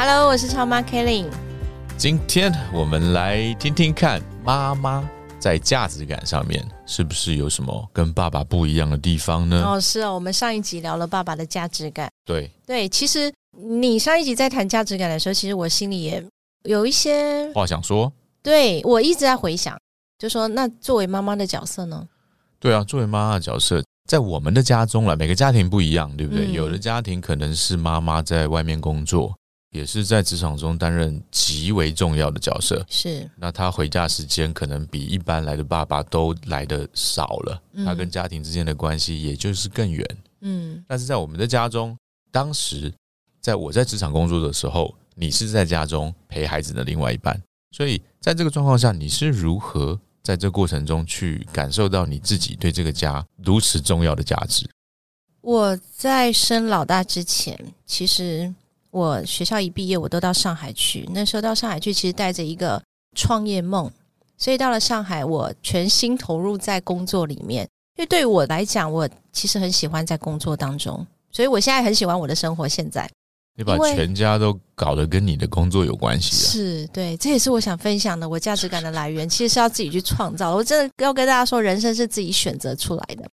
Hello，我是超妈 Kelly。今天我们来听听看，妈妈在价值感上面是不是有什么跟爸爸不一样的地方呢？哦，是哦，我们上一集聊了爸爸的价值感。对，对，其实你上一集在谈价值感的时候，其实我心里也有一些，话想说，对我一直在回想，就说那作为妈妈的角色呢？对啊，作为妈妈的角色，在我们的家中了，每个家庭不一样，对不对？嗯有的家庭可能是妈妈在外面工作，也是在职场中担任极为重要的角色。是，那他回家时间可能比一般来的爸爸都来的少了，嗯他跟家庭之间的关系也就是更远。嗯但是在我们的家中，当时在我在职场工作的时候，你是在家中陪孩子的另外一半，所以在这个状况下，你是如何在这过程中去感受到你自己对这个家如此重要的价值？我在生老大之前，其实我学校一毕业，我都到上海去。那时候到上海去，其实带着一个创业梦，所以到了上海，我全心投入在工作里面。因为对于我来讲，我其实很喜欢在工作当中，所以我现在很喜欢我的生活。现在你把全家都搞得跟你的工作有关系了。是对，这也是我想分享的。我价值感的来源，其实是要自己去创造。我真的要跟大家说，人生是自己选择出来的。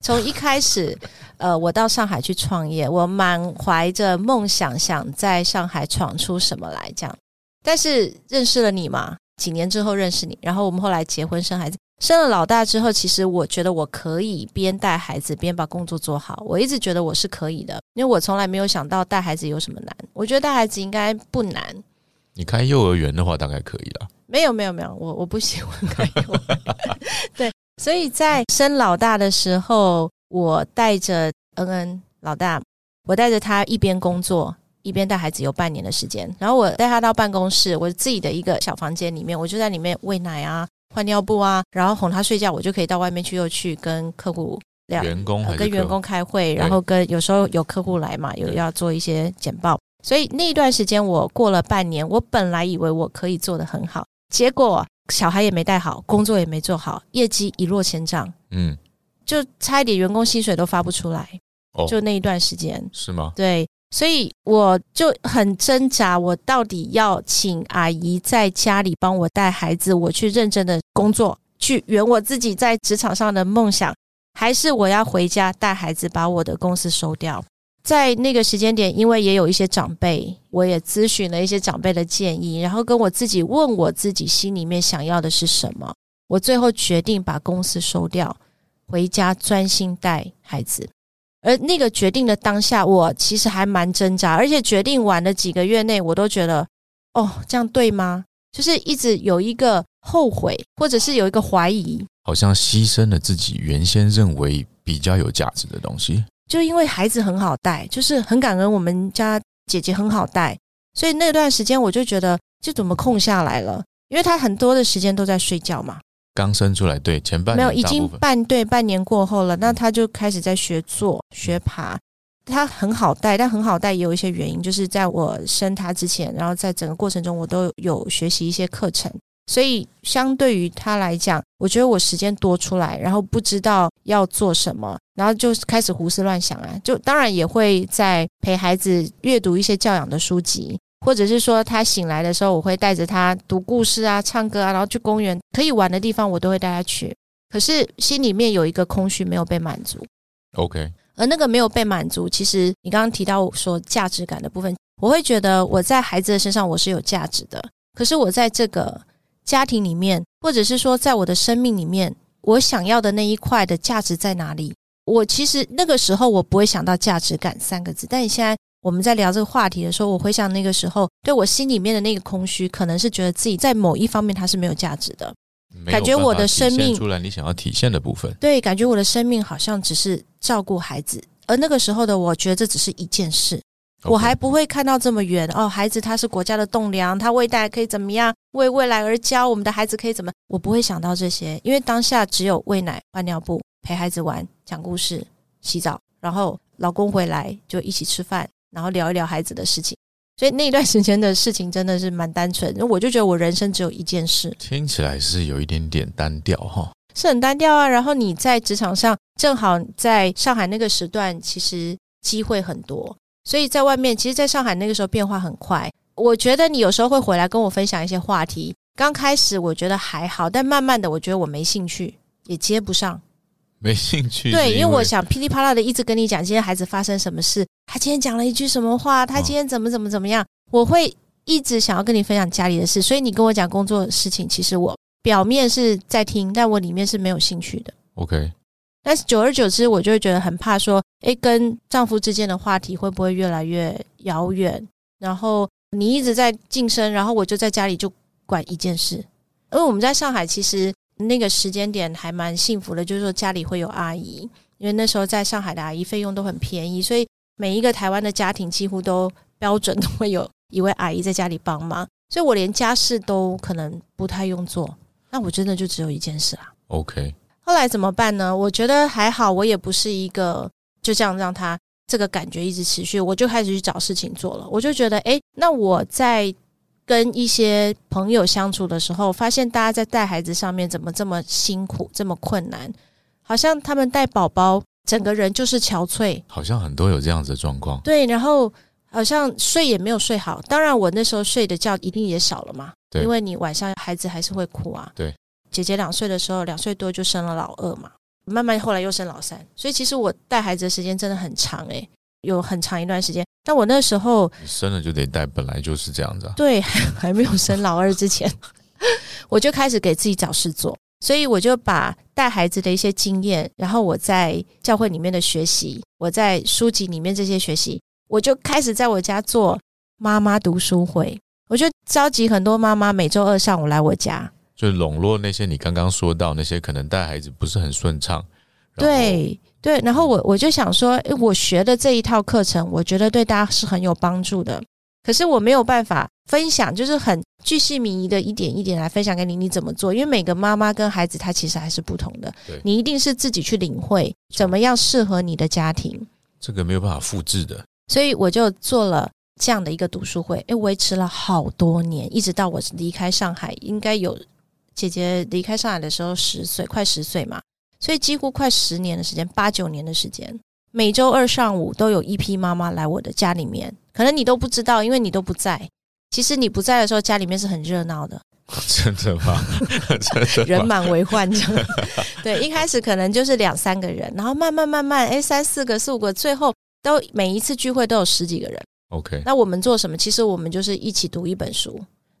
从一开始，呃，我到上海去创业，我满怀着梦想，想在上海闯出什么来，这样。但是认识了你嘛，几年之后认识你，然后我们后来结婚生孩子，生了老大之后，其实我觉得我可以边带孩子边把工作做好。我一直觉得我是可以的，因为我从来没有想到带孩子有什么难。我觉得带孩子应该不难。你开幼儿园的话，大概可以了。没有没有没有，我我不喜欢开幼儿园 对，所以在生老大的时候，我带着恩恩老大，我带着他一边工作一边带孩子，有半年的时间。然后我带他到办公室，我自己的一个小房间里面，我就在里面喂奶啊、换尿布啊，然后哄他睡觉，我就可以到外面去又去跟客户聊员工跟员工开会，然后跟有时候有客户来嘛，有要做一些简报，所以那一段时间我过了半年，我本来以为我可以做得很好，结果小孩也没带好，工作也没做好，业绩一落千丈，嗯，就差一点员工薪水都发不出来，哦，就那一段时间，是吗？对，所以我就很挣扎，我到底要请阿姨在家里帮我带孩子，我去认真的工作，去圆我自己在职场上的梦想，还是我要回家带孩子，把我的公司收掉？在那个时间点，因为也有一些长辈，我也咨询了一些长辈的建议，然后跟我自己问我自己心里面想要的是什么。我最后决定把公司收掉，回家专心带孩子。而那个决定的当下，我其实还蛮挣扎，而且决定完了几个月内，我都觉得，哦，这样对吗？就是一直有一个后悔，或者是有一个怀疑，好像牺牲了自己原先认为比较有价值的东西。就因为孩子很好带，就是很感恩我们家姐姐很好带，所以那段时间我就觉得，就怎么空下来了？因为他很多的时间都在睡觉嘛，刚生出来，对前半没有，已经半对半年过后了，那他就开始在学坐、学爬。他很好带，但很好带也有一些原因，就是在我生他之前，然后在整个过程中，我都有学习一些课程，所以相对于他来讲，我觉得我时间多出来，然后不知道要做什么，然后就开始胡思乱想啊，就当然也会在陪孩子阅读一些教养的书籍，或者是说他醒来的时候，我会带着他读故事啊、唱歌啊，然后去公园可以玩的地方，我都会带他去。可是心里面有一个空虚没有被满足，OK，而那个没有被满足，其实你刚刚提到说价值感的部分，我会觉得我在孩子的身上我是有价值的，可是我在这个家庭里面，或者是说在我的生命里面，我想要的那一块的价值在哪里？我其实那个时候我不会想到价值感三个字，但你现在我们在聊这个话题的时候，我回想那个时候对我心里面的那个空虚，可能是觉得自己在某一方面它是没有价值的。感觉我的生命出来你想要体现的部分，对，感觉我的生命好像只是照顾孩子，而那个时候的我觉得这只是一件事，我还不会看到这么远哦。孩子他是国家的栋梁，他未来可以怎么样？为未来而教，我们的孩子可以怎么？我不会想到这些，因为当下只有喂奶、换尿布、陪孩子玩、讲故事、洗澡，然后老公回来就一起吃饭，然后聊一聊孩子的事情。所以那一段时间的事情真的是蛮单纯，我就觉得我人生只有一件事，听起来是有一点点单调哈，是很单调啊。然后你在职场上正好在上海那个时段，其实机会很多。所以在外面，其实，在上海那个时候变化很快。我觉得你有时候会回来跟我分享一些话题。刚开始我觉得还好，但慢慢的，我觉得我没兴趣，也接不上。没兴趣。对，因为我想噼里啪啦的一直跟你讲今天孩子发生什么事，他今天讲了一句什么话，他今天怎么怎么怎么样，我会一直想要跟你分享家里的事。所以你跟我讲工作的事情，其实我表面是在听，但我里面是没有兴趣的。OK。但是久而久之，我就会觉得很怕，说，诶，跟丈夫之间的话题会不会越来越遥远？然后你一直在晋升，然后我就在家里就管一件事。因为我们在上海，其实那个时间点还蛮幸福的，就是说家里会有阿姨，因为那时候在上海的阿姨费用都很便宜，所以每一个台湾的家庭几乎都标准都会有一位阿姨在家里帮忙，所以我连家事都可能不太用做。那我真的就只有一件事啊。OK。后来怎么办呢？我觉得还好，我也不是一个就这样让他这个感觉一直持续，我就开始去找事情做了。我就觉得，哎，那我在跟一些朋友相处的时候，发现大家在带孩子上面怎么这么辛苦，这么困难，好像他们带宝宝，整个人就是憔悴，好像很多有这样子的状况。对，然后好像睡也没有睡好。当然，我那时候睡的觉一定也少了嘛，因为你晚上孩子还是会哭啊。对。姐姐两岁的时候，两岁多就生了老二嘛，慢慢后来又生老三，所以其实我带孩子的时间真的很长诶，有很长一段时间。但我那时候生了就得带，本来就是这样子。对，还没有生老二之前，我就开始给自己找事做，所以我就把带孩子的一些经验，然后我在教会里面的学习，我在书籍里面这些学习，我就开始在我家做妈妈读书会，我就召集很多妈妈每周二上午来我家。就笼络那些你刚刚说到那些可能带孩子不是很顺畅，对对，然后我我就想说，我学的这一套课程，我觉得对大家是很有帮助的。可是我没有办法分享，就是很巨细靡遗的一点一点来分享给你，你怎么做？因为每个妈妈跟孩子他其实还是不同的，你一定是自己去领会怎么样适合你的家庭。这个没有办法复制的，所以我就做了这样的一个读书会，诶，维持了好多年，一直到我离开上海，应该有。姐姐离开上海的时候十岁，快十岁嘛，所以几乎快十年的时间，八九年的时间，每周二上午都有一批妈妈来我的家里面。可能你都不知道，因为你都不在。其实你不在的时候，家里面是很热闹的。真的吗？真的，人满为患这样。对，一开始可能就是两三个人，然后慢慢慢慢，哎，三四个、四五个，最后都每一次聚会都有十几个人。OK，那我们做什么？其实我们就是一起读一本书。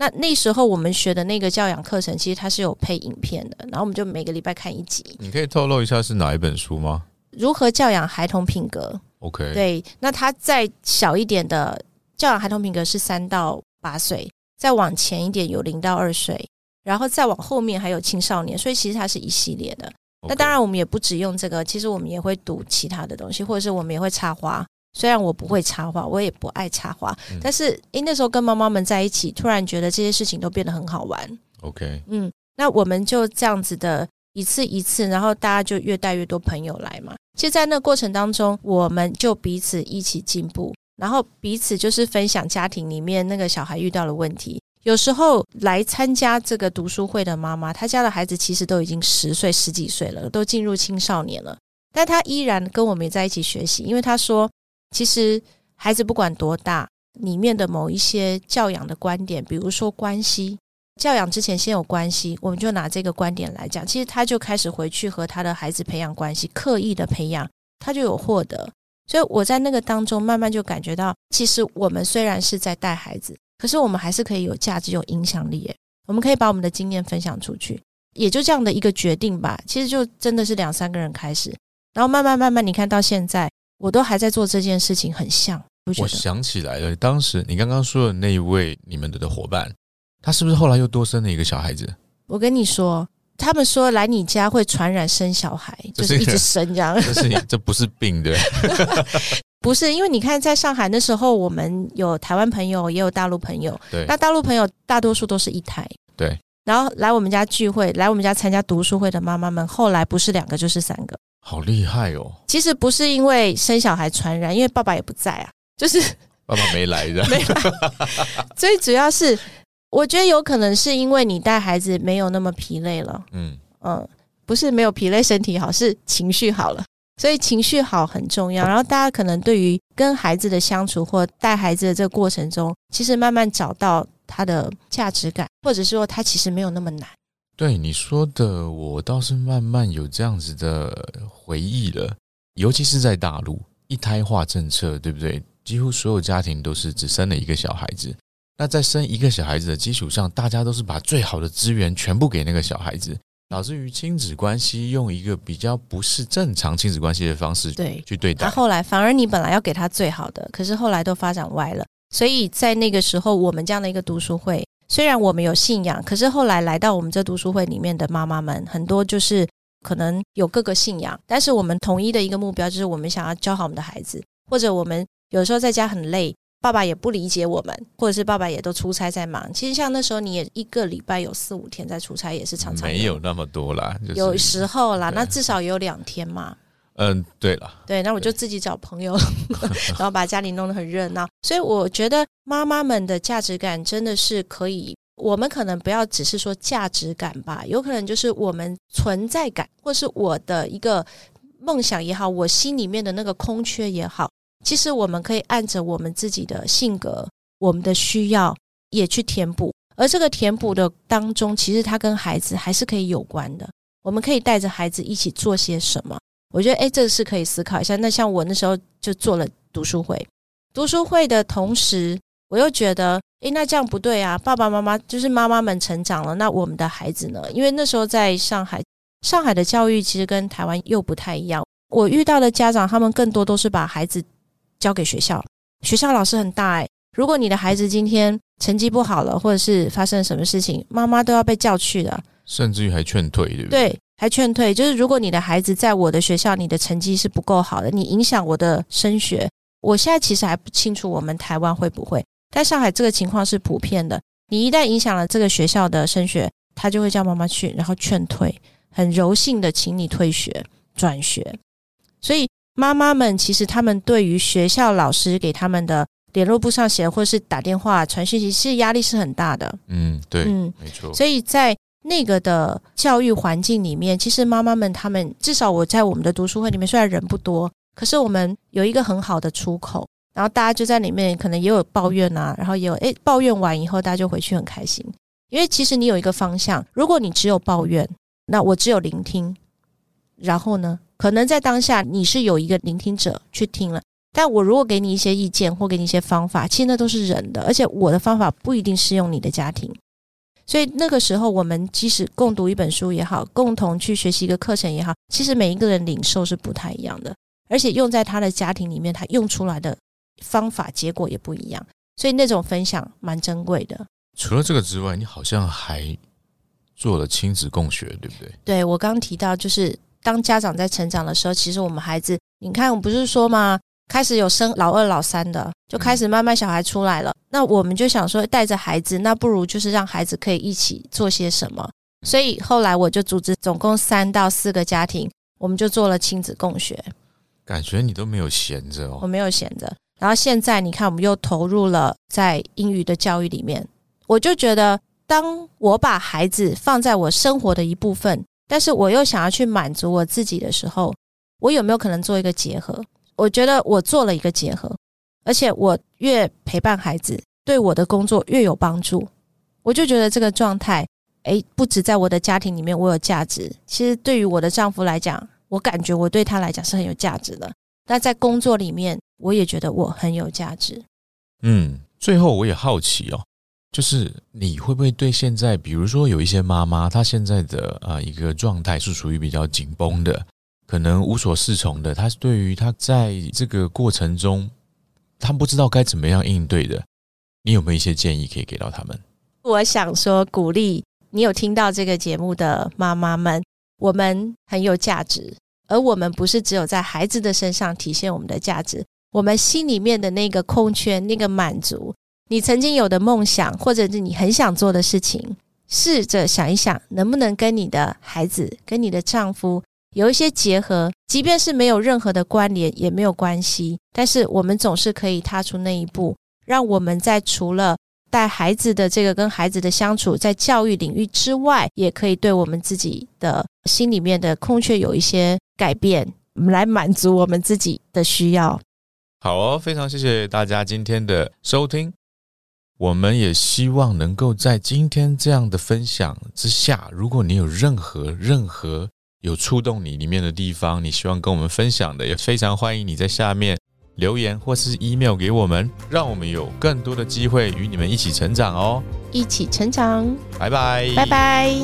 那那时候我们学的那个教养课程，其实它是有配影片的，然后我们就每个礼拜看一集。你可以透露一下是哪一本书吗？如何教养孩童品格？OK，对。那他再小一点的教养孩童品格是三到八岁，再往前一点有零到二岁，然后再往后面还有青少年，所以其实它是一系列的。那当然我们也不只用这个，其实我们也会读其他的东西，或者是我们也会插花。虽然我不会插画，我也不爱插画，但是因，那时候跟妈妈们在一起，突然觉得这些事情都变得很好玩。OK，嗯，那我们就这样子的一次一次，然后大家就越带越多朋友来嘛。其实，在那过程当中，我们就彼此一起进步，然后彼此就是分享家庭里面那个小孩遇到的问题。有时候来参加这个读书会的妈妈，她家的孩子其实都已经十岁、十几岁了，都进入青少年了，但她依然跟我们在一起学习，因为她说。其实孩子不管多大，里面的某一些教养的观点，比如说关系教养之前先有关系，我们就拿这个观点来讲。其实他就开始回去和他的孩子培养关系，刻意的培养，他就有获得。所以我在那个当中慢慢就感觉到，其实我们虽然是在带孩子，可是我们还是可以有价值、有影响力。我们可以把我们的经验分享出去，也就这样的一个决定吧。其实就真的是两三个人开始，然后慢慢慢慢，你看到现在。我都还在做这件事情，很像。我想起来了，当时你刚刚说的那一位你们的伙伴，他是不是后来又多生了一个小孩子？我跟你说，他们说来你家会传染生小孩，就是一直生这样。这是你这不是病对？不是，因为你看，在上海那时候，我们有台湾朋友，也有大陆朋友。对那大陆朋友大多数都是一胎，对。然后来我们家聚会，来我们家参加读书会的妈妈们，后来不是两个就是三个。好厉害哦！其实不是因为生小孩传染，因为爸爸也不在啊，就是 爸爸没来的，没来。最主要是，我觉得有可能是因为你带孩子没有那么疲累了。嗯，嗯，不是没有疲累，身体好，是情绪好了。所以情绪好很重要。然后大家可能对于跟孩子的相处或带孩子的这个过程中，其实慢慢找到他的价值感，或者说他其实没有那么难。对你说的，我倒是慢慢有这样子的回忆了。尤其是在大陆，一胎化政策，对不对？几乎所有家庭都是只生了一个小孩子。那在生一个小孩子的基础上，大家都是把最好的资源全部给那个小孩子。导致于亲子关系用一个比较不是正常亲子关系的方式对去对待，他后来反而你本来要给他最好的，可是后来都发展歪了。所以在那个时候，我们这样的一个读书会，虽然我们有信仰，可是后来来到我们这读书会里面的妈妈们，很多就是可能有各个信仰，但是我们统一的一个目标就是我们想要教好我们的孩子，或者我们有时候在家很累。爸爸也不理解我们，或者是爸爸也都出差在忙。其实像那时候，你也一个礼拜有四五天在出差，也是常常没有那么多啦，有时候啦，那至少有两天嘛。嗯，对了，对，那我就自己找朋友，然后把家里弄得很热闹。所以我觉得妈妈们的价值感真的是可以，我们可能不要只是说价值感吧，有可能就是我们存在感，或是我的一个梦想也好，我心里面的那个空缺也好。其实我们可以按着我们自己的性格、我们的需要也去填补，而这个填补的当中，其实它跟孩子还是可以有关的。我们可以带着孩子一起做些什么？我觉得，哎，这个是可以思考一下。那像我那时候就做了读书会，读书会的同时，我又觉得，哎，那这样不对啊！爸爸妈妈就是妈妈们成长了，那我们的孩子呢？因为那时候在上海，上海的教育其实跟台湾又不太一样。我遇到的家长，他们更多都是把孩子。交给学校，学校老师很大哎。如果你的孩子今天成绩不好了，或者是发生什么事情，妈妈都要被叫去的，甚至于还劝退，对不对？对，还劝退。就是如果你的孩子在我的学校，你的成绩是不够好的，你影响我的升学。我现在其实还不清楚我们台湾会不会，但上海这个情况是普遍的。你一旦影响了这个学校的升学，他就会叫妈妈去，然后劝退，很柔性的请你退学转学，所以。妈妈们其实他们对于学校老师给他们的联络簿上写，或是打电话传讯息，其实压力是很大的。嗯，对，嗯，没错。所以在那个的教育环境里面，其实妈妈们他们至少我在我们的读书会里面，虽然人不多，可是我们有一个很好的出口，然后大家就在里面，可能也有抱怨啊，然后也有诶抱怨完以后，大家就回去很开心，因为其实你有一个方向，如果你只有抱怨，那我只有聆听，然后呢？可能在当下你是有一个聆听者去听了，但我如果给你一些意见或给你一些方法，其实那都是人的，而且我的方法不一定适用你的家庭。所以那个时候，我们即使共读一本书也好，共同去学习一个课程也好，其实每一个人领受是不太一样的，而且用在他的家庭里面，他用出来的方法结果也不一样。所以那种分享蛮珍贵的。除了这个之外，你好像还做了亲子共学，对不对？对我刚提到就是。当家长在成长的时候，其实我们孩子，你看，我不是说吗？开始有生老二、老三的，就开始慢慢小孩出来了。那我们就想说，带着孩子，那不如就是让孩子可以一起做些什么。所以后来我就组织总共三到四个家庭，我们就做了亲子共学。感觉你都没有闲着哦，我没有闲着。然后现在你看，我们又投入了在英语的教育里面。我就觉得，当我把孩子放在我生活的一部分。但是我又想要去满足我自己的时候，我有没有可能做一个结合？我觉得我做了一个结合，而且我越陪伴孩子，对我的工作越有帮助。我就觉得这个状态，诶，不止在我的家庭里面我有价值，其实对于我的丈夫来讲，我感觉我对他来讲是很有价值的。那在工作里面，我也觉得我很有价值。嗯，最后我也好奇哦。就是你会不会对现在，比如说有一些妈妈，她现在的啊一个状态是属于比较紧绷的，可能无所适从的。他是对于他在这个过程中，他不知道该怎么样应对的，你有没有一些建议可以给到他们？我想说，鼓励你有听到这个节目的妈妈们，我们很有价值，而我们不是只有在孩子的身上体现我们的价值，我们心里面的那个空缺、那个满足，你曾经有的梦想，或者是你很想做的事情，试着想一想，能不能跟你的孩子、跟你的丈夫有一些结合，即便是没有任何的关联，也没有关系。但是我们总是可以踏出那一步，让我们在除了带孩子的这个跟孩子的相处，在教育领域之外，也可以对我们自己的心里面的空缺有一些改变，来满足我们自己的需要。好哦，非常谢谢大家今天的收听。我们也希望能够在今天这样的分享之下，如果你有任何任何有触动你里面的地方，你希望跟我们分享的，也非常欢迎你在下面留言或是 email 给我们，让我们有更多的机会与你们一起成长哦。一起成长，拜拜，拜拜。